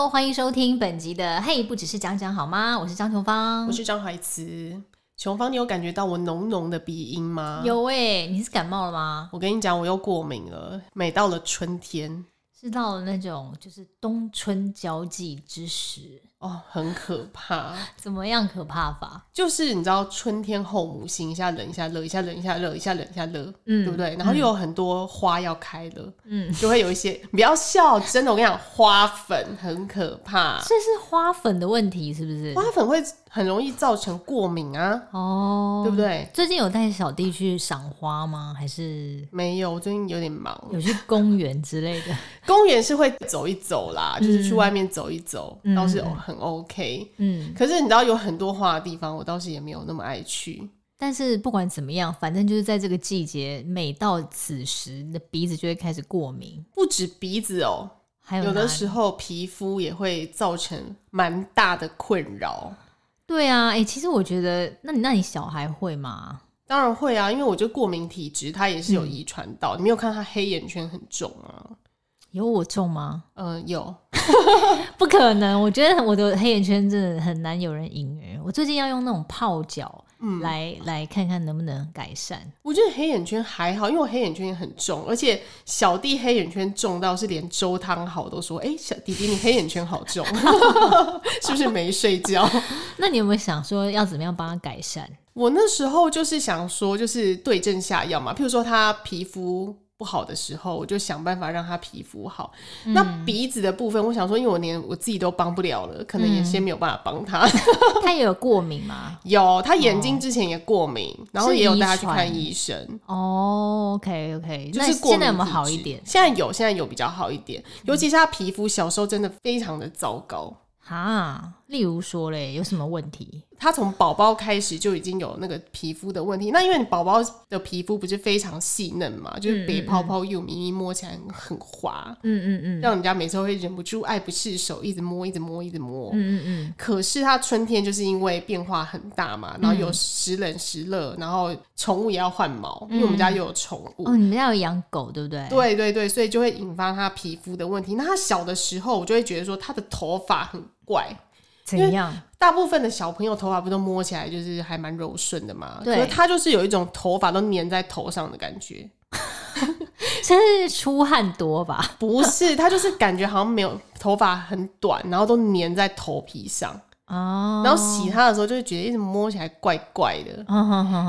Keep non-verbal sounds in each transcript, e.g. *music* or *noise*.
Hello，欢迎收听本集的《嘿，不只是讲讲好吗》？我是张琼芳，我是张海慈。琼芳，你有感觉到我浓浓的鼻音吗？有诶、欸，你是感冒了吗？我跟你讲，我又过敏了。每到了春天，是到了那种就是冬春交际之时。哦，很可怕。*laughs* 怎么样可怕法？就是你知道，春天后母心，一下冷一下热，一下冷一下热，一下冷一下热，嗯，对不对？然后又有很多花要开了，嗯，就会有一些，不要笑，真的，我跟你讲，花粉很可怕。这是花粉的问题，是不是？花粉会很容易造成过敏啊，哦，对不对？最近有带小弟去赏花吗？还是没有？我最近有点忙，有去公园之类的。*laughs* 公园是会走一走啦，就是去外面走一走，倒是有。很 OK，嗯，可是你知道有很多花的地方，我倒是也没有那么爱去。但是不管怎么样，反正就是在这个季节，每到此时，你的鼻子就会开始过敏。不止鼻子哦，还有有的时候皮肤也会造成蛮大的困扰。对啊，哎、欸，其实我觉得，那你那你小孩会吗？当然会啊，因为我觉得过敏体质，它也是有遗传到。嗯、你没有看他黑眼圈很重啊？有我重吗？嗯、呃，有，*laughs* 不可能。我觉得我的黑眼圈真的很难有人赢诶。我最近要用那种泡脚，嗯，来来看看能不能改善。我觉得黑眼圈还好，因为我黑眼圈也很重，而且小弟黑眼圈重到是连周汤豪都说：“哎、欸，小弟弟你黑眼圈好重，*laughs* 是不是没睡觉？” *laughs* 那你有没有想说要怎么样帮他改善？我那时候就是想说，就是对症下药嘛，譬如说他皮肤。不好的时候，我就想办法让他皮肤好。嗯、那鼻子的部分，我想说，因为我连我自己都帮不了了，可能也先没有办法帮他。嗯、他也有过敏吗？*laughs* 有，他眼睛之前也过敏，哦、然后也有带他去看医生。哦，OK OK，就是现在有没有好一点？现在有，现在有比较好一点。尤其是他皮肤小时候真的非常的糟糕。啊，例如说嘞，有什么问题？他从宝宝开始就已经有那个皮肤的问题。那因为你宝宝的皮肤不是非常细嫩嘛，就是白泡泡又咪咪，摸起来很滑。嗯嗯嗯，让人家每次都会忍不住爱不释手，一直摸，一直摸，一直摸。嗯嗯嗯。可是他春天就是因为变化很大嘛，然后有时冷时热，然后宠物也要换毛，因为我们家又有宠物。哦，你们家有养狗对不对？对对对，所以就会引发他皮肤的问题。那他小的时候，我就会觉得说他的头发很。怪，怎样？大部分的小朋友头发不都摸起来就是还蛮柔顺的嘛？对，可是他就是有一种头发都粘在头上的感觉，*laughs* 真是出汗多吧？不是，他就是感觉好像没有头发很短，然后都粘在头皮上。哦，然后洗它的时候就会觉得一直摸起来怪怪的，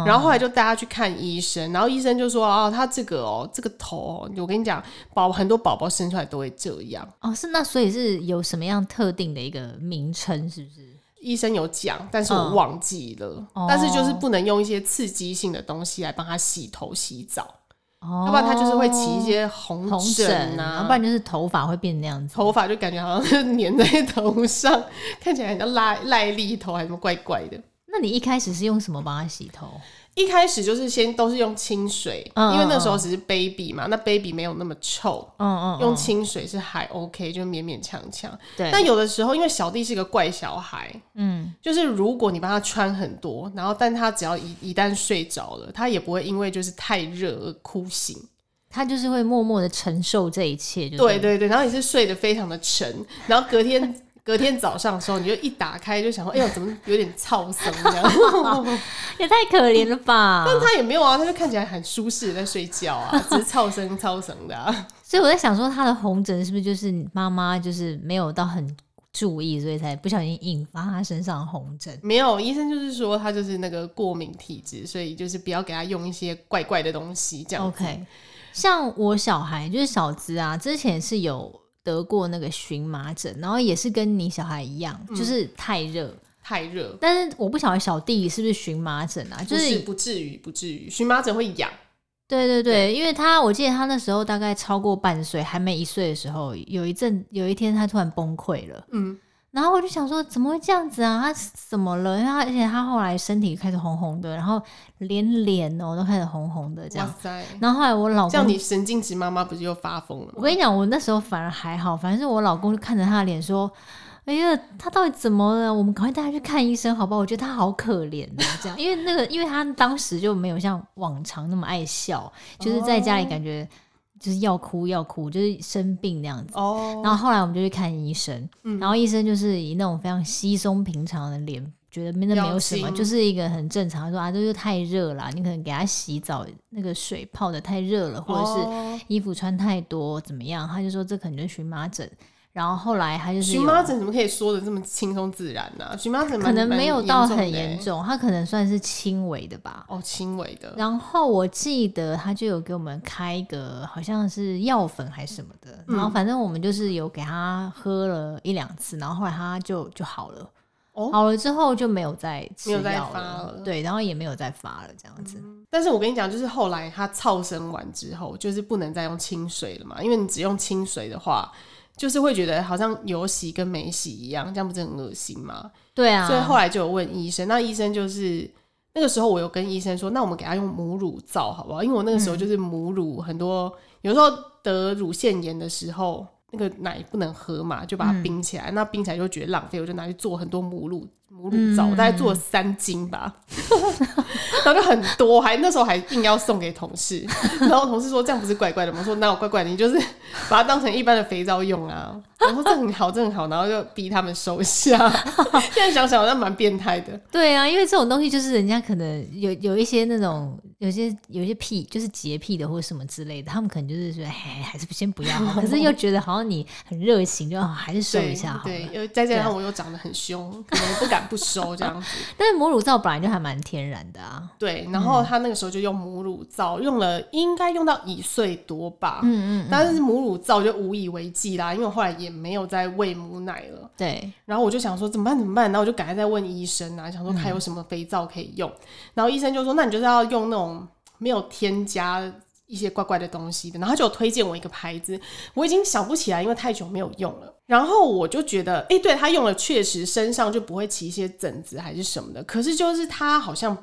然后后来就带他去看医生，然后医生就说哦，他这个哦，这个头哦，我跟你讲，宝很多宝宝生出来都会这样。哦，是那所以是有什么样特定的一个名称是不是？医生有讲，但是我忘记了，哦，但是就是不能用一些刺激性的东西来帮他洗头洗澡。要不然他就是会起一些红疹啊，要不然就是头发会变那样子，头发就感觉好像是粘在头上，*laughs* 看起来很像赖赖痢头，还是什么怪怪的。那你一开始是用什么帮他洗头？一开始就是先都是用清水，嗯、因为那时候只是 baby 嘛，嗯、那 baby 没有那么臭，嗯嗯，用清水是还 OK，就勉勉强强。对。但有的时候，因为小弟是个怪小孩，嗯，就是如果你帮他穿很多，然后但他只要一一旦睡着了，他也不会因为就是太热而哭醒，他就是会默默的承受这一切。对对对，然后也是睡得非常的沉，然后隔天。隔天早上的时候，你就一打开就想说：“哎呦，怎么有点噪声这样？*laughs* 也太可怜了吧！”但他也没有啊，他就看起来很舒适在睡觉啊，*laughs* 只是噪声噪声的啊。所以我在想说，他的红疹是不是就是妈妈就是没有到很注意，所以才不小心引发他身上的红疹？没有，医生就是说他就是那个过敏体质，所以就是不要给他用一些怪怪的东西这样。OK，像我小孩就是小资啊，之前是有。得过那个荨麻疹，然后也是跟你小孩一样，嗯、就是太热，太热。但是我不晓得小弟是不是荨麻疹啊？就是不至于，不至于。荨麻疹会痒。对对对，对因为他我记得他那时候大概超过半岁，还没一岁的时候，有一阵有一天他突然崩溃了。嗯。然后我就想说，怎么会这样子啊？他怎么了？因为他而且他后来身体开始红红的，然后连脸哦都开始红红的这样。哇塞！然后后来我老公，这样你神经质妈妈不是又发疯了吗？我跟你讲，我那时候反而还好，反正是我老公就看着他的脸说：“哎呀，他到底怎么了？我们赶快带他去看医生，好不好？”我觉得他好可怜的这样，因为那个，因为他当时就没有像往常那么爱笑，就是在家里感觉。就是要哭要哭，就是生病那样子。哦。然后后来我们就去看医生，嗯、然后医生就是以那种非常稀松平常的脸，觉得那没有什么，就是一个很正常。说啊，这就太热了，你可能给他洗澡那个水泡的太热了，或者是衣服穿太多怎么样？他就说这可能就是荨麻疹。然后后来他就是荨麻疹怎么可以说的这么轻松自然呢？荨麻疹可能没有到很严重，他可能算是轻微的吧。哦，轻微的。然后我记得他就有给我们开一个好像是药粉还是什么的，嗯、然后反正我们就是有给他喝了一两次，然后后来他就就好了。哦，好了之后就没有再吃药了，没有再发了，对，然后也没有再发了这样子。嗯、但是我跟你讲，就是后来他超生完之后，就是不能再用清水了嘛，因为你只用清水的话。就是会觉得好像有洗跟没洗一样，这样不是很恶心吗？对啊，所以后来就有问医生，那医生就是那个时候我有跟医生说，那我们给他用母乳皂好不好？因为我那个时候就是母乳很多，嗯、有时候得乳腺炎的时候，那个奶不能喝嘛，就把它冰起来，嗯、那冰起来就觉得浪费，我就拿去做很多母乳。母乳皂，我大概做了三斤吧，*laughs* 然后就很多，还那时候还硬要送给同事，*laughs* 然后同事说这样不是怪怪的吗？我说哪有怪怪的，你就是把它当成一般的肥皂用啊。我说这很好，这很好，然后就逼他们收下。*laughs* 现在想想好像蛮变态的。对啊，因为这种东西就是人家可能有有一些那种有些有些癖，就是洁癖的或者什么之类的，他们可能就是说，哎，还是先不要，*laughs* 可是又觉得好像你很热情，就还是收一下好了。对，又再加上我又长得很凶，可能不敢。不收这样子，*laughs* 但是母乳皂本来就还蛮天然的啊。对，然后他那个时候就用母乳皂，用了应该用到一岁多吧。嗯，嗯嗯。但是母乳皂就无以为继啦，因为我后来也没有再喂母奶了。对。然后我就想说怎么办怎么办？然后我就赶快再问医生啊，想说还有什么肥皂可以用。嗯、然后医生就说：“那你就是要用那种没有添加一些怪怪的东西的。”然后就推荐我一个牌子，我已经想不起来，因为太久没有用了。然后我就觉得，哎、欸，对，他用了，确实身上就不会起一些疹子还是什么的。可是就是它好像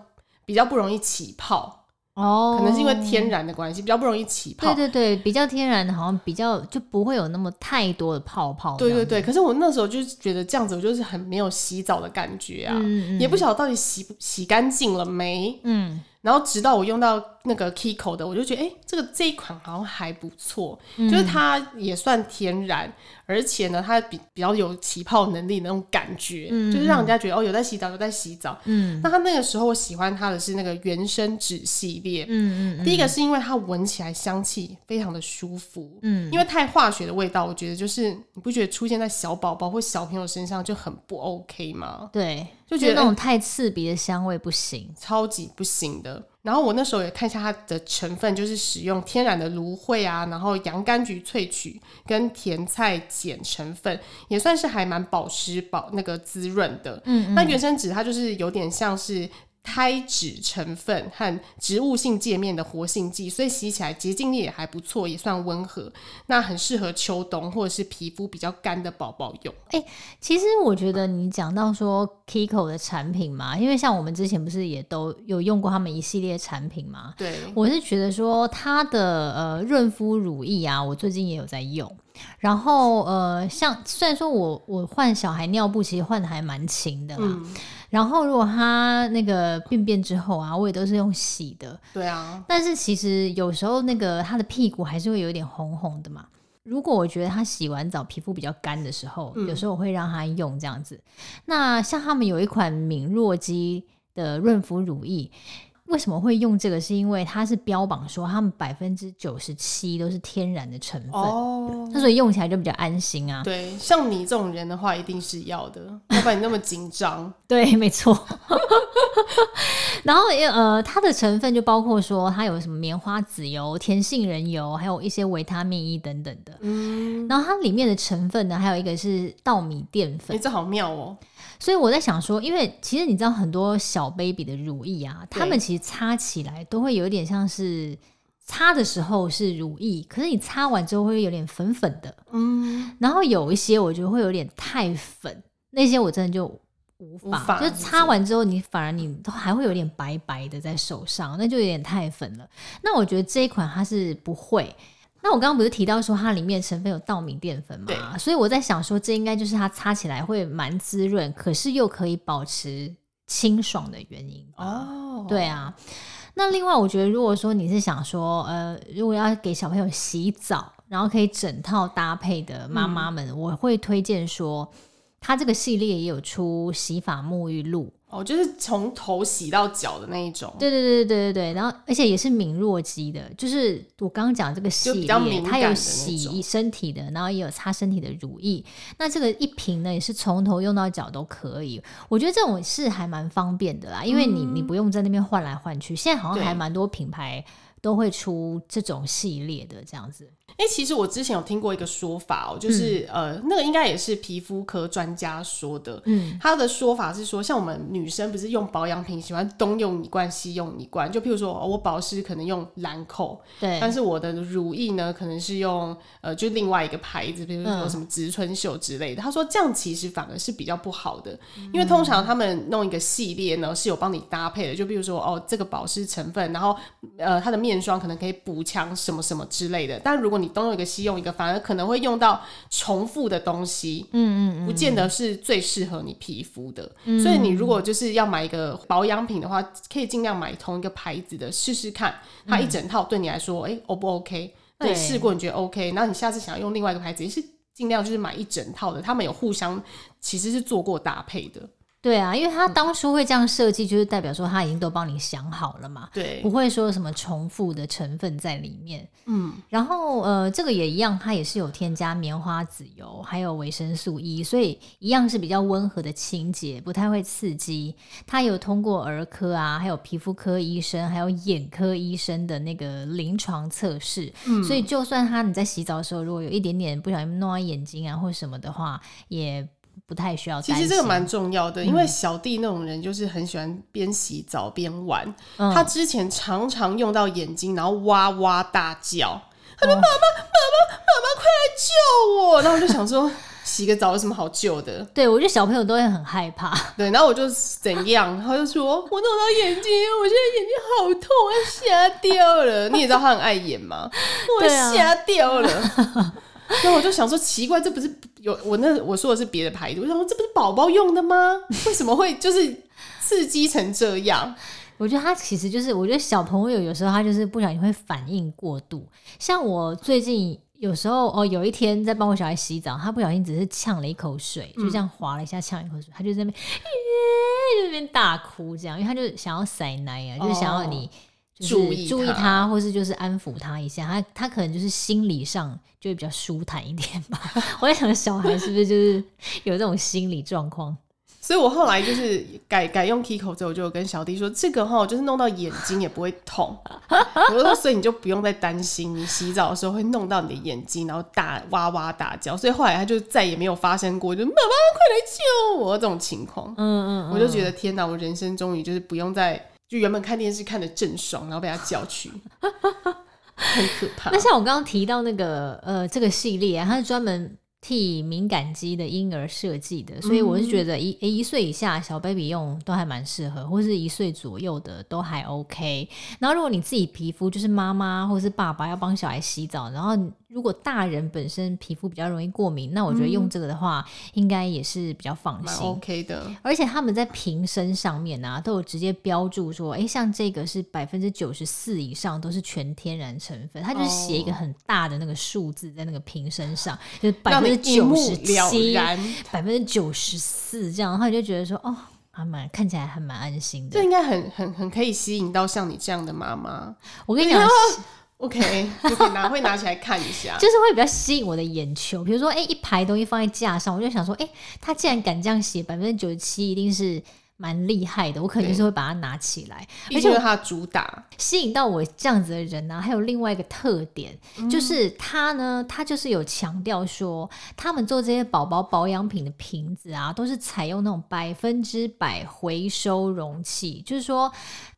比较不容易起泡哦，可能是因为天然的关系，比较不容易起泡。对对对，比较天然的，好像比较就不会有那么太多的泡泡。对对对，可是我那时候就是觉得这样子，我就是很没有洗澡的感觉啊，嗯嗯，也不晓得到底洗洗干净了没。嗯。然后直到我用到那个 Kiko 的，我就觉得，哎，这个这一款好像还不错，嗯、就是它也算天然，而且呢，它比比较有起泡能力的那种感觉，嗯、就是让人家觉得哦，有在洗澡，有在洗澡。嗯，那它那个时候我喜欢它的是那个原生纸系列。嗯嗯，嗯第一个是因为它闻起来香气非常的舒服。嗯，因为太化学的味道，我觉得就是你不觉得出现在小宝宝或小朋友身上就很不 OK 吗？对。就觉得那种太刺鼻的香味不行，超级不行的。然后我那时候也看一下它的成分，就是使用天然的芦荟啊，然后洋甘菊萃取跟甜菜碱成分，也算是还蛮保湿、保那个滋润的。嗯，嗯，那原生纸它就是有点像是。胎脂成分和植物性界面的活性剂，所以洗起来洁净力也还不错，也算温和。那很适合秋冬或者是皮肤比较干的宝宝用。哎、欸，其实我觉得你讲到说 Kiko 的产品嘛，因为像我们之前不是也都有用过他们一系列产品嘛？对，我是觉得说它的呃润肤乳液啊，我最近也有在用。然后呃，像虽然说我我换小孩尿布，其实换的还蛮勤的啦。嗯然后，如果他那个便便之后啊，我也都是用洗的。对啊。但是其实有时候那个他的屁股还是会有点红红的嘛。如果我觉得他洗完澡皮肤比较干的时候，嗯、有时候我会让他用这样子。那像他们有一款敏若肌的润肤乳液。为什么会用这个？是因为它是标榜说他们百分之九十七都是天然的成分，哦，那所以用起来就比较安心啊。对，像你这种人的话，一定是要的，要不然你那么紧张。*laughs* 对，没错。*laughs* 然后呃，它的成分就包括说它有什么棉花籽油、甜杏仁油，还有一些维他命 E 等等的。嗯，然后它里面的成分呢，还有一个是稻米淀粉。哎，这好妙哦。所以我在想说，因为其实你知道很多小 baby 的乳液啊，他们其实擦起来都会有点像是擦的时候是乳液，可是你擦完之后会有点粉粉的，嗯，然后有一些我觉得会有点太粉，那些我真的就无法，就擦完之后你反而你都还会有点白白的在手上，那就有点太粉了。那我觉得这一款它是不会。那我刚刚不是提到说它里面成分有稻米淀粉吗？对所以我在想说，这应该就是它擦起来会蛮滋润，可是又可以保持清爽的原因哦。对啊，那另外，我觉得如果说你是想说，呃，如果要给小朋友洗澡，然后可以整套搭配的妈妈们，嗯、我会推荐说，它这个系列也有出洗发沐浴露。哦，就是从头洗到脚的那一种。对对对对对对，然后而且也是敏弱肌的，就是我刚刚讲这个系列，它有洗身体的，然后也有擦身体的乳液。那这个一瓶呢，也是从头用到脚都可以。我觉得这种是还蛮方便的啦，因为你你不用在那边换来换去。现在好像还蛮多品牌都会出这种系列的这样子。哎、欸，其实我之前有听过一个说法哦、喔，就是、嗯、呃，那个应该也是皮肤科专家说的。嗯，他的说法是说，像我们女生不是用保养品喜欢东用一罐西用一罐，就譬如说我保湿可能用兰蔻，对，但是我的乳液呢可能是用呃就另外一个牌子，比如说什么植村秀之类的。嗯、他说这样其实反而是比较不好的，因为通常他们弄一个系列呢是有帮你搭配的，就比如说哦这个保湿成分，然后呃它的面霜可能可以补强什么什么之类的，但如果你东用一个西用一个，反而可能会用到重复的东西，嗯嗯，不见得是最适合你皮肤的。嗯，所以你如果就是要买一个保养品的话，可以尽量买同一个牌子的试试看，它一整套对你来说，哎，O 不 OK？那你试过你觉得 OK，那你下次想要用另外一个牌子，也是尽量就是买一整套的，他们有互相其实是做过搭配的。对啊，因为他当初会这样设计，就是代表说他已经都帮你想好了嘛，对，不会说什么重复的成分在里面。嗯，然后呃，这个也一样，它也是有添加棉花籽油，还有维生素 E，所以一样是比较温和的清洁，不太会刺激。它有通过儿科啊，还有皮肤科医生，还有眼科医生的那个临床测试，嗯，所以就算他你在洗澡的时候，如果有一点点不小心弄到眼睛啊或什么的话，也。不太需要。其实这个蛮重要的，嗯、因为小弟那种人就是很喜欢边洗澡边玩。嗯、他之前常常用到眼睛，然后哇哇大叫，他说：“妈妈，妈妈，妈妈，快来救我！”然后我就想说，洗个澡有什么好救的？*laughs* 对，我觉得小朋友都会很害怕。对，然后我就怎样，他就说：“我弄到眼睛，我现在眼睛好痛，我要瞎掉了。”你也知道他很爱演吗？我瞎掉了。*laughs* 然后我就想说，奇怪，这不是有我那我说的是别的牌子，我想说这不是宝宝用的吗？为什么会就是刺激成这样？我觉得他其实就是，我觉得小朋友有时候他就是不小心会反应过度。像我最近有时候哦，有一天在帮我小孩洗澡，他不小心只是呛了一口水，就这样滑了一下，呛一口水，他就在那边，*laughs* 就在那边大哭，这样，因为他就想要塞奶啊，就是想要你。注意注意他，或是就是安抚他一下，他他可能就是心理上就会比较舒坦一点吧。*laughs* 我在想，小孩是不是就是有这种心理状况？*laughs* 所以我后来就是改改用 Kiko 之后，我就跟小弟说，这个哈就是弄到眼睛也不会痛。*laughs* 我说，所以你就不用再担心你洗澡的时候会弄到你的眼睛，然后大哇哇大叫。所以后来他就再也没有发生过，就妈妈快来救我这种情况。嗯，嗯嗯，我就觉得天哪，我人生终于就是不用再。就原本看电视看的正爽，然后被他叫去，*laughs* 很可怕。那像我刚刚提到那个呃，这个系列啊，它是专门替敏感肌的婴儿设计的，所以我是觉得一一岁以下小 baby 用都还蛮适合，或是一岁左右的都还 OK。然后如果你自己皮肤就是妈妈或是爸爸要帮小孩洗澡，然后。如果大人本身皮肤比较容易过敏，那我觉得用这个的话，嗯、应该也是比较放心。OK 的。而且他们在瓶身上面啊，都有直接标注说，哎、欸，像这个是百分之九十四以上都是全天然成分，他就是写一个很大的那个数字在那个瓶身上，哦、就是百分之九十七、*laughs* 百分之九十四这样，然后你就觉得说，哦，还蛮看起来还蛮安心的。这应该很很很可以吸引到像你这样的妈妈。我跟你讲。*laughs* OK，*laughs* 就可以拿会拿起来看一下，就是会比较吸引我的眼球。比如说，哎、欸，一排东西放在架上，我就想说，哎、欸，他既然敢这样写，百分之九十七一定是。蛮厉害的，我肯定是会把它拿起来，而且它主打吸引到我这样子的人呢、啊。还有另外一个特点，嗯、就是他呢，他就是有强调说，他们做这些宝宝保养品的瓶子啊，都是采用那种百分之百回收容器，就是说，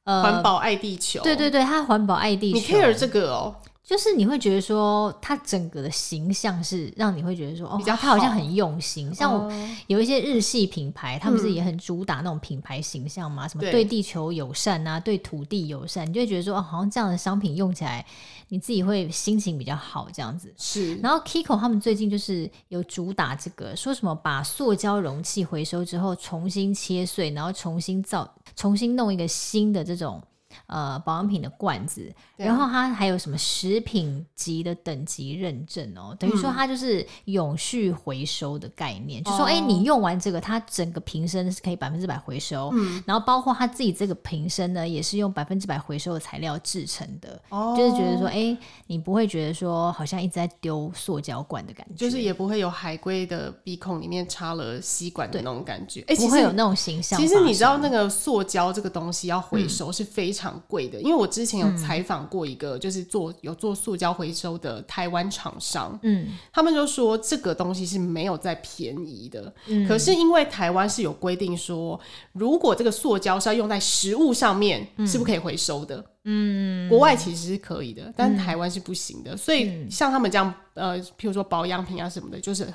呃，环保爱地球。对对对，它环保爱地球。你 care 这个哦？就是你会觉得说，它整个的形象是让你会觉得说，哦，它好像很用心。像我有一些日系品牌，他们是也很主打那种品牌形象嘛，什么对地球友善啊，对土地友善，你就会觉得说，哦，好像这样的商品用起来，你自己会心情比较好这样子。是。然后 Kiko 他们最近就是有主打这个，说什么把塑胶容器回收之后重新切碎，然后重新造，重新弄一个新的这种。呃保养品的罐子，然后它还有什么食品级的等级认证哦，等于说它就是永续回收的概念，嗯、就说哎，你用完这个，它整个瓶身是可以百分之百回收，嗯，然后包括它自己这个瓶身呢，也是用百分之百回收的材料制成的，哦，就是觉得说哎，你不会觉得说好像一直在丢塑胶罐的感觉，就是也不会有海龟的鼻孔里面插了吸管的那种感觉，哎，不会有那种形象。其实你知道那个塑胶这个东西要回收是非常贵的，嗯、因为我之前有采访过一个，就是做有做塑胶回收的台湾厂商，嗯，他们就说这个东西是没有再便宜的，嗯，可是因为台湾是有规定说，如果这个塑胶是要用在食物上面，是不可以回收的，嗯，国外其实是可以的，但台湾是不行的，所以像他们这样，呃，譬如说保养品啊什么的，就是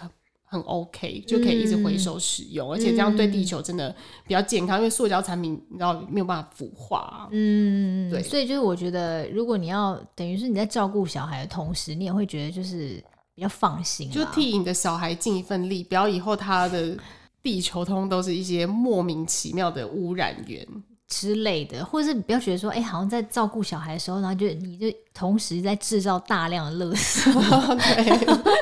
很。OK，就可以一直回收使用，嗯、而且这样对地球真的比较健康，嗯、因为塑胶产品你知道没有办法腐化。嗯，对，所以就是我觉得，如果你要等于是你在照顾小孩的同时，你也会觉得就是比较放心，就替你的小孩尽一份力，不要以后他的地球通都是一些莫名其妙的污染源之类的，或者是你不要觉得说，哎、欸，好像在照顾小孩的时候，然后就你就同时在制造大量的垃圾。*laughs* 对。*laughs*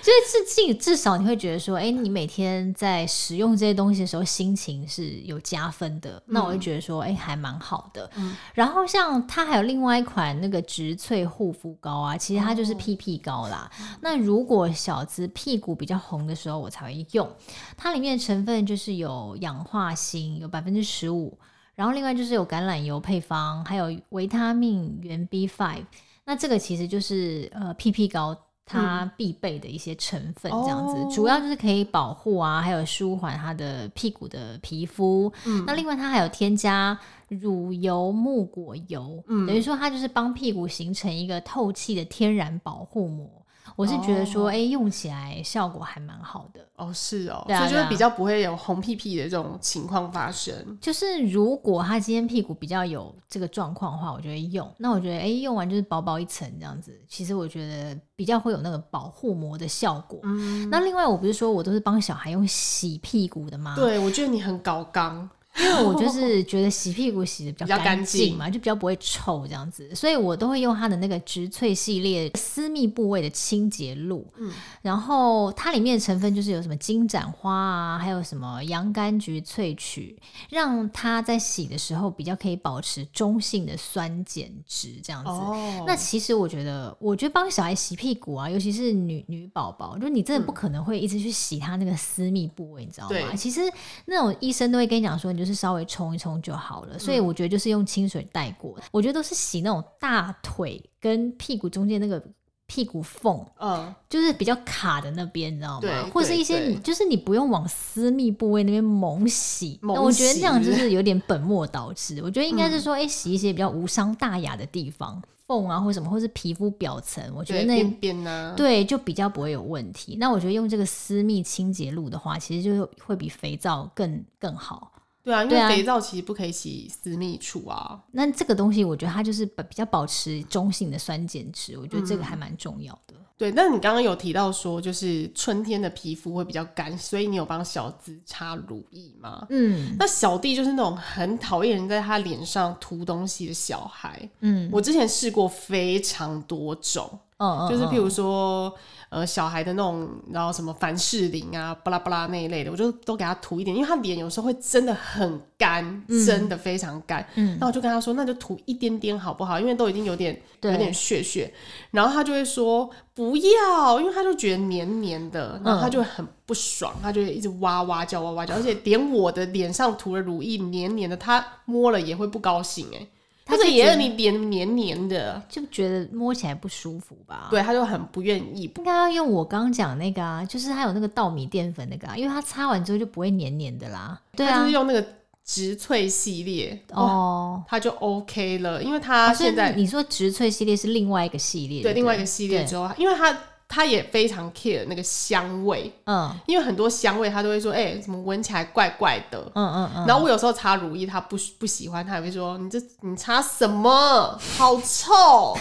就是至至少你会觉得说，哎、欸，你每天在使用这些东西的时候，心情是有加分的。嗯、那我就觉得说，哎、欸，还蛮好的。嗯、然后像它还有另外一款那个植萃护肤膏啊，其实它就是屁屁膏啦。哦、那如果小子屁股比较红的时候，我才会用。它里面的成分就是有氧化锌，有百分之十五，然后另外就是有橄榄油配方，还有维他命原 B five。那这个其实就是呃 PP 膏。它必备的一些成分，这样子，嗯、主要就是可以保护啊，还有舒缓它的屁股的皮肤。嗯、那另外它还有添加乳油木果油，嗯、等于说它就是帮屁股形成一个透气的天然保护膜。我是觉得说，哎、oh. 欸，用起来效果还蛮好的哦，oh, 是哦，所以就是比较不会有红屁屁的这种情况发生。就是如果他今天屁股比较有这个状况的话，我就会用。那我觉得，哎、欸，用完就是薄薄一层这样子，其实我觉得比较会有那个保护膜的效果。嗯，那另外我不是说我都是帮小孩用洗屁股的吗？对，我觉得你很搞刚。因为我就是觉得洗屁股洗的比较干净嘛，就比较不会臭这样子，所以我都会用它的那个植萃系列私密部位的清洁露。嗯，然后它里面的成分就是有什么金盏花啊，还有什么洋甘菊萃取，让它在洗的时候比较可以保持中性的酸碱值这样子。哦，那其实我觉得，我觉得帮小孩洗屁股啊，尤其是女女宝宝，就你真的不可能会一直去洗他那个私密部位，你知道吗？其实那种医生都会跟你讲说，你就是稍微冲一冲就好了，所以我觉得就是用清水带过。嗯、我觉得都是洗那种大腿跟屁股中间那个屁股缝，嗯，就是比较卡的那边，你知道吗？对，或是一些你就是你不用往私密部位那边猛洗，猛洗，我觉得这样就是 *laughs* 有点本末倒置。我觉得应该是说，哎、嗯欸，洗一些比较无伤大雅的地方，缝啊或什么，或是皮肤表层，我觉得那边边呢，对，就比较不会有问题。那我觉得用这个私密清洁露的话，其实就会比肥皂更更好。对啊，因为肥皂其实不可以洗私密处啊。啊那这个东西，我觉得它就是比较保持中性的酸碱值，我觉得这个还蛮重要的。嗯、对，那你刚刚有提到说，就是春天的皮肤会比较干，所以你有帮小资擦乳液吗？嗯，那小弟就是那种很讨厌人在他脸上涂东西的小孩。嗯，我之前试过非常多种。嗯，就是譬如说，呃，小孩的那种，然后什么凡士林啊，巴拉巴拉那一类的，我就都给他涂一点，因为他脸有时候会真的很干，嗯、真的非常干。嗯，那我就跟他说，那就涂一点点好不好？因为都已经有点有点屑屑。然后他就会说不要，因为他就觉得黏黏的，然后他就会很不爽，他就会一直哇哇叫哇哇叫，而且连我的脸上涂了乳液黏黏的，他摸了也会不高兴哎、欸。他是也有你脸黏黏的，就觉得摸起来不舒服吧？对，他就很不愿意。应该要用我刚刚讲那个啊，就是他有那个稻米淀粉那个啊，因为它擦完之后就不会黏黏的啦。对啊，就是用那个植萃系列哦，它就 OK 了，因为它现在、哦、你说植萃系列是另外一个系列，对，另外一个系列之后，因为他他也非常 care 那个香味，嗯，因为很多香味他都会说，哎、欸，怎么闻起来怪怪的，嗯嗯嗯。然后我有时候擦乳液，他不不喜欢，他也会说，你这你擦什么，*laughs* 好臭。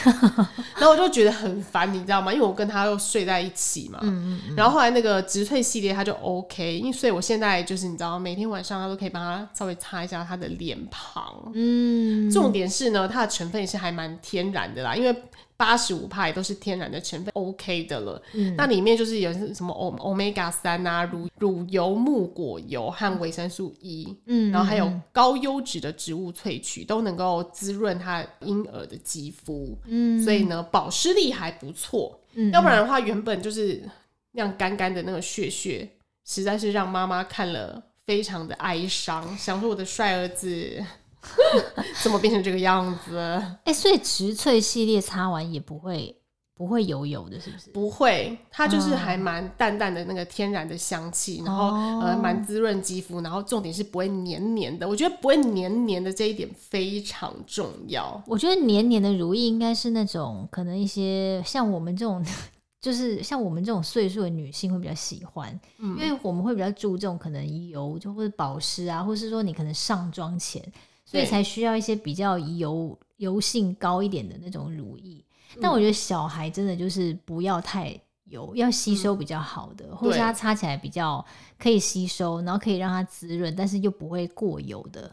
然后我就觉得很烦，你知道吗？因为我跟他又睡在一起嘛，嗯嗯嗯。然后后来那个植萃系列他就 OK，因为所以我现在就是你知道，每天晚上他都可以帮他稍微擦一下他的脸庞，嗯。重点是呢，它的成分也是还蛮天然的啦，因为。八十五帕也都是天然的成分，OK 的了。嗯，那里面就是有什么欧欧米伽三啊，乳乳油、木果油和维生素 E，嗯，然后还有高优质的植物萃取，都能够滋润它婴儿的肌肤。嗯，所以呢，保湿力还不错。嗯，要不然的话，原本就是那样干干的那个血血，实在是让妈妈看了非常的哀伤，想说我的帅儿子。*laughs* 怎么变成这个样子？*laughs* 哎、欸，所以植萃系列擦完也不会不会油油的，是不是？不会，它就是还蛮淡淡的那个天然的香气，嗯、然后呃蛮滋润肌肤，然后重点是不会黏黏的。我觉得不会黏黏的这一点非常重要。我觉得黏黏的如意应该是那种可能一些像我们这种，*laughs* 就是像我们这种岁数的女性会比较喜欢，嗯、因为我们会比较注重可能油就或者保湿啊，或是说你可能上妆前。所以才需要一些比较油油性高一点的那种乳液，嗯，但我觉得小孩真的就是不要太油，要吸收比较好的，嗯，或者它擦起来比较可以吸收，然后可以让它滋润，但是又不会过油的。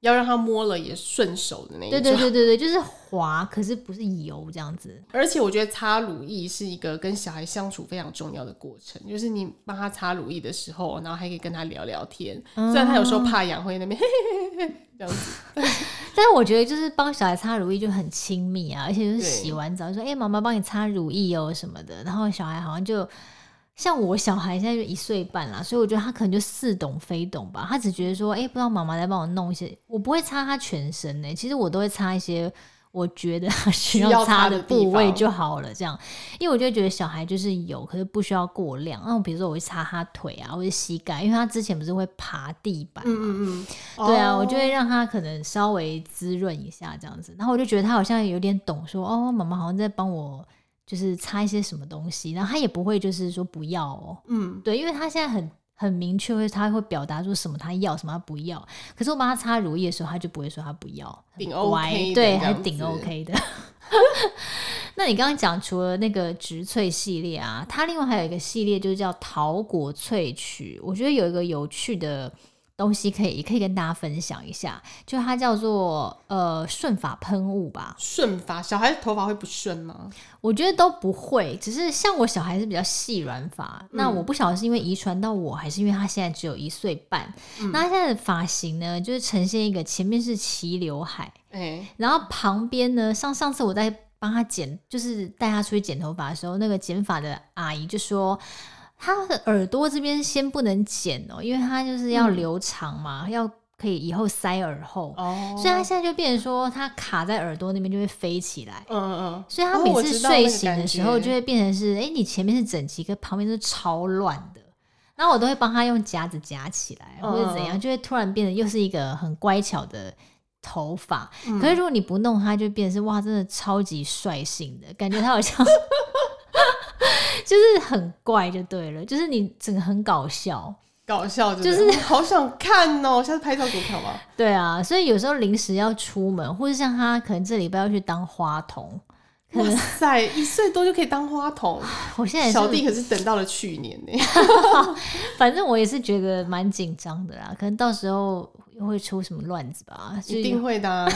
要让它摸了也顺手的那种，对对对对对，就是滑，可是不是油这样子。而且我觉得擦乳液是一个跟小孩相处非常重要的过程，就是你帮他擦乳液的时候，然后还可以跟他聊聊天。嗯、虽然他有时候怕痒，会那边 *laughs* 嘿嘿嘿嘿这样子，*laughs* 但是我觉得就是帮小孩擦乳液就很亲密啊，而且就是洗完澡就说：“哎，妈妈帮你擦乳液哦什么的。”然后小孩好像就。像我小孩现在就一岁半啦，所以我觉得他可能就似懂非懂吧。他只觉得说，哎、欸，不知道妈妈在帮我弄一些，我不会擦他全身呢、欸。其实我都会擦一些我觉得他需要擦的部位就好了。这样，因为我就觉得小孩就是有，可是不需要过量。那我比如说我会擦他腿啊，或者膝盖，因为他之前不是会爬地板嘛。嗯嗯嗯。对啊，我就会让他可能稍微滋润一下这样子。然后我就觉得他好像有点懂說，说哦，妈妈好像在帮我。就是擦一些什么东西，然后他也不会就是说不要哦，嗯，对，因为他现在很很明确，会他会表达出什么他要，什么他不要。可是我帮他擦乳液的时候，他就不会说他不要，挺 OK，对，还挺 OK 的。*laughs* 那你刚刚讲除了那个植萃系列啊，它另外还有一个系列就是叫桃果萃取，我觉得有一个有趣的。东西可以也可以跟大家分享一下，就它叫做呃顺发喷雾吧。顺发，小孩头发会不顺吗？我觉得都不会，只是像我小孩是比较细软发，嗯，那我不晓得是因为遗传到我，还是因为他现在只有一岁半，嗯。那他现在的发型呢，就是呈现一个前面是齐刘海，欸，然后旁边呢，像上次我在帮他剪，就是带他出去剪头发的时候，那个剪发的阿姨就说。他的耳朵这边先不能剪哦，因为他就是要留长嘛，嗯、要可以以后塞耳后，哦，所以他现在就变成说，他卡在耳朵那边就会飞起来，嗯嗯，所以他每次睡醒的时候就会变成是，哎、哦欸，你前面是整齐，可旁边是超乱的，然后我都会帮他用夹子夹起来，或者怎样，就会突然变得又是一个很乖巧的头发、嗯。可是如果你不弄，他就变成是哇，真的超级率性的感觉，他好像。就是很怪就对了，就是你整个很搞笑，搞笑就是好想看哦、喔，下次拍照给我看吧。*laughs* 对啊，所以有时候临时要出门，或者像他可能这礼拜要去当花童，哇塞，一岁多就可以当花童，*sighs* 我现在小弟可是等到了去年呢。*laughs* 反正我也是觉得蛮紧张的啦，可能到时候又会出什么乱子吧，一定会的、*laughs* 啊，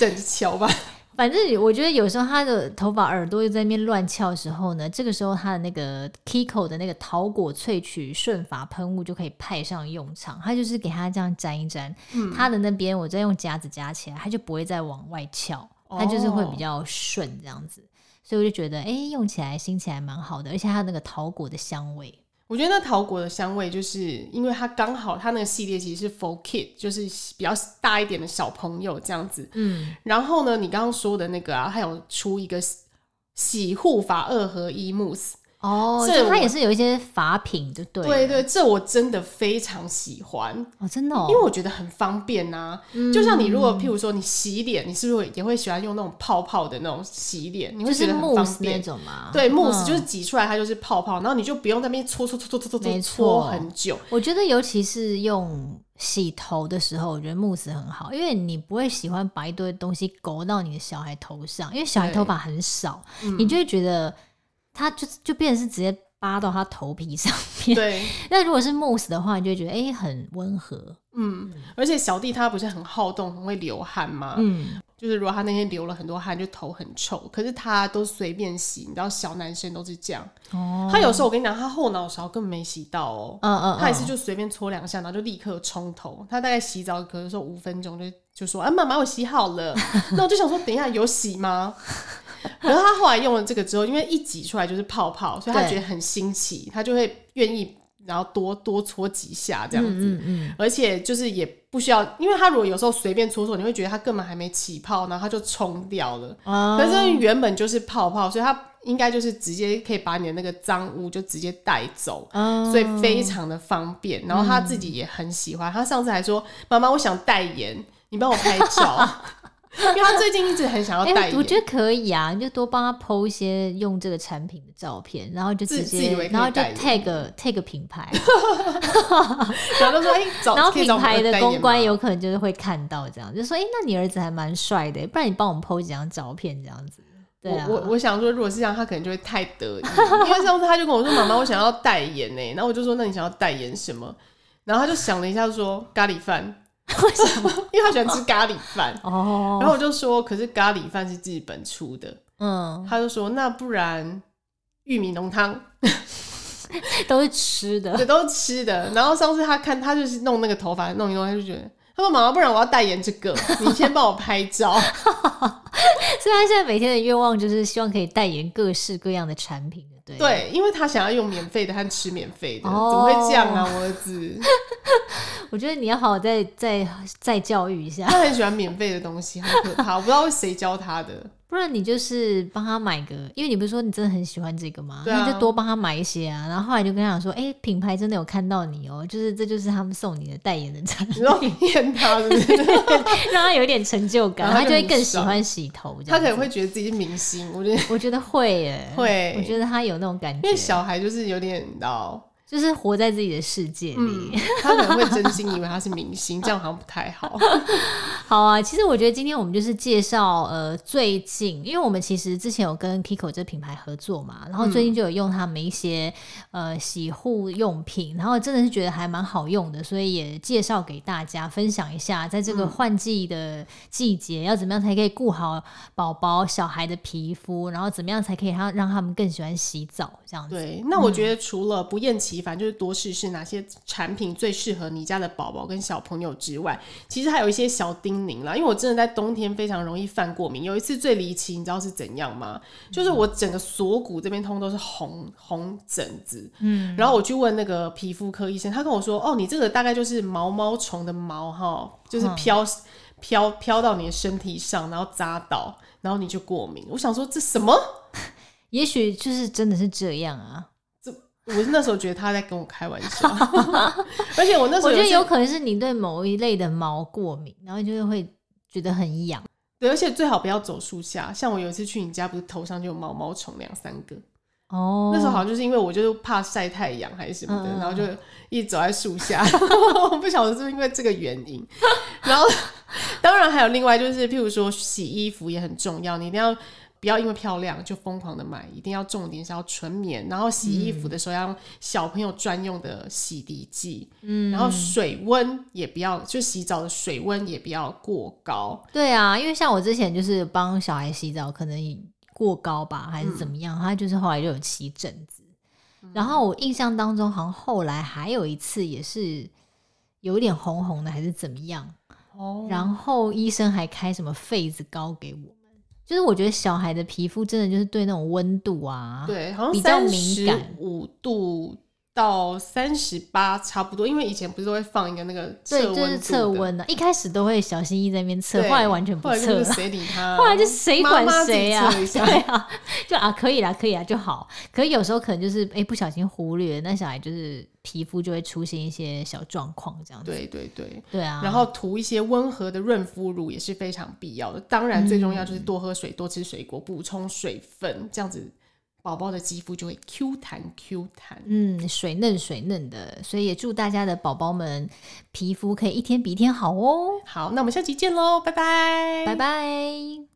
等着瞧吧。反正我觉得有时候他的头发耳朵又在那边乱翘的时候呢，这个时候他的那个 Kiko 的那个桃果萃取顺发喷雾就可以派上用场。他就是给他这样沾一沾，嗯、他的那边我再用夹子夹起来，他就不会再往外翘，他就是会比较顺这样子。所以我就觉得，哎、欸，用起来、新起来蛮好的，而且它那个桃果的香味。我觉得那桃果的香味，就是因为它刚好，它那个系列其实是 for kid，就是比较大一点的小朋友这样子。嗯，然后呢，你刚刚说的那个啊，还有出一个洗护法二合一慕斯，哦，这它也是有一些法品，就对。对对，这我真的非常喜欢哦，真的哦，因为我觉得很方便呐。就像你如果譬如说你洗脸，你是不是也会喜欢用那种泡泡的那种洗脸？你会觉得很方便那种吗？对，慕斯就是挤出来它就是泡泡，然后你就不用在那边搓搓搓搓搓搓搓很久。我觉得尤其是用。洗头的时候，我觉得慕斯很好，因为你不会喜欢把一堆东西勾到你的小孩头上，因为小孩头发很少，嗯、你就会觉得它就就变成是直接扒到他头皮上面。对，*laughs* 那如果是慕斯的话，你就会觉得哎、欸、很温和。嗯，而且小弟他不是很好动，很会流汗吗？嗯。就是如果他那天流了很多汗，就头很臭，可是他都随便洗，你知道小男生都是这样。哦。他有时候我跟你讲，他后脑勺根本没洗到哦。嗯嗯。他也是就随便搓两下，然后就立刻冲头。他大概洗澡可能说五分钟就就说：“啊，妈妈，我洗好了。”那我就想说，等一下有洗吗？*laughs* *laughs* 然后他后来用了这个之后，因为一挤出来就是泡泡，所以他觉得很新奇，他就会愿意。然后多多搓几下这样子，嗯嗯嗯，而且就是也不需要，因为他如果有时候随便搓搓，你会觉得他根本还没起泡，然后他就冲掉了。哦，可是原本就是泡泡，所以他应该就是直接可以把你的那个脏污就直接带走，哦，所以非常的方便。然后他自己也很喜欢，他上次还说：“妈妈，我想代言，你帮我拍照。” *laughs* *laughs* *laughs* 因为他最近一直很想要代言，欸，我觉得可以啊，你就多帮他 PO 一些用这个产品的照片，然后就直接，然后就 tag tag 品牌，*laughs* 然后说哎，*laughs* 然后品牌的公关有可能就是会看到这样，就说哎，欸，那你儿子还蛮帅的，不然你帮我们 PO 几张照片这样子。对啊，我我我想说，如果是这样，他可能就会太得意，因为上次他就跟我说，妈妈，我想要代言呢，然后我就说，那你想要代言什么？然后他就想了一下，说咖喱饭。为什么？*laughs* 因为他喜欢吃咖喱饭 *laughs* 哦。然后我就说，可是咖喱饭是日本出的。嗯，他就说，那不然玉米浓汤 *laughs* 都是吃的，对，都是吃的。然后上次他看他就是弄那个头发弄一弄，他就觉得，他说妈妈，不然我要代言这个，你先帮我拍照。所以他现在每天的愿望就是希望可以代言各式各样的产品。对，对，因为他想要用免费的和吃免费的，哦、怎么会这样啊，我儿子？*laughs* 我觉得你要好好再再再教育一下。他很喜欢免费的东西，很可怕，我不知道是谁教他的。不然你就是帮他买个，因为你不是说你真的很喜欢这个吗？那、啊、就多帮他买一些啊。然后后来就跟他讲说，哎、欸，品牌真的有看到你哦、喔，就是这就是他们送你的代言的产品，他是不是，*laughs* 让他有一点成就感，他，他就会更喜欢洗头。他可能会觉得自己是明星，我觉得我觉得会耶，会，我觉得他有那种感觉，因为小孩就是有点到。就是活在自己的世界里，嗯，他可能会真心以为他是明星，*laughs* 这样好像不太好。*laughs* 好啊，其实我觉得今天我们就是介绍呃最近，因为我们其实之前有跟 Kiko 这品牌合作嘛，然后最近就有用他们一些呃洗护用品，然后真的是觉得还蛮好用的，所以也介绍给大家分享一下，在这个换季的季节要怎么样才可以顾好宝宝小孩的皮肤，然后怎么样才可以让让他们更喜欢洗澡这样子。对，那我觉得除了不厌其反正就是多试试哪些产品最适合你家的宝宝跟小朋友之外，其实还有一些小叮咛啦。因为我真的在冬天非常容易犯过敏，有一次最离奇，你知道是怎样吗？就是我整个锁骨这边通都是红红疹子，嗯，然后我去问那个皮肤科医生，他跟我说，哦，你这个大概就是毛毛虫的毛哈，就是飘飘飘到你的身体上，然后扎到，然后你就过敏。我想说这什么？*laughs* 也许就是真的是这样啊。我是那时候觉得他在跟我开玩笑，*laughs* 而且我那时候我觉得有可能是你对某一类的毛过敏，然后就是会觉得很痒。对，而且最好不要走树下。像我有一次去你家，不是头上就有毛毛虫两三个。哦，那时候好像就是因为我就是怕晒太阳还是什么的，嗯、然后就一直走在树下。*laughs* 我不晓得是不是因为这个原因。然后 *laughs* 当然还有另外就是，譬如说洗衣服也很重要，你一定要。不要因为漂亮就疯狂的买，一定要重点是要纯棉。然后洗衣服的时候要用小朋友专用的洗涤剂，嗯，然后水温也不要，就洗澡的水温也不要过高。对啊，因为像我之前就是帮小孩洗澡，可能过高吧，还是怎么样，嗯、他就是后来就有起疹子。嗯、然后我印象当中，好像后来还有一次也是有点红红的，还是怎么样。哦，然后医生还开什么痱子膏给我。就是我觉得小孩的皮肤真的就是对那种温度啊，对，好像比较敏感，五度到三十八差不多，因为以前不是都会放一个那个测温，就是测温的，一开始都会小心翼翼在那边测，后来完全不测了。谁理他？后来就 *laughs* 谁管谁啊？妈妈 *laughs* 对啊，就啊可以啦，可以啦就好。可是有时候可能就是哎、欸、不小心忽略，那小孩就是皮肤就会出现一些小状况这样子。对对对，对啊。然后涂一些温和的润肤乳也是非常必要的。当然最重要就是多喝水、嗯、多吃水果，补充水分，这样子。宝宝的肌肤就会 Q 弹 Q 弹，嗯，水嫩水嫩的，所以也祝大家的宝宝们皮肤可以一天比一天好哦。好，那我们下期见喽，拜拜，拜拜。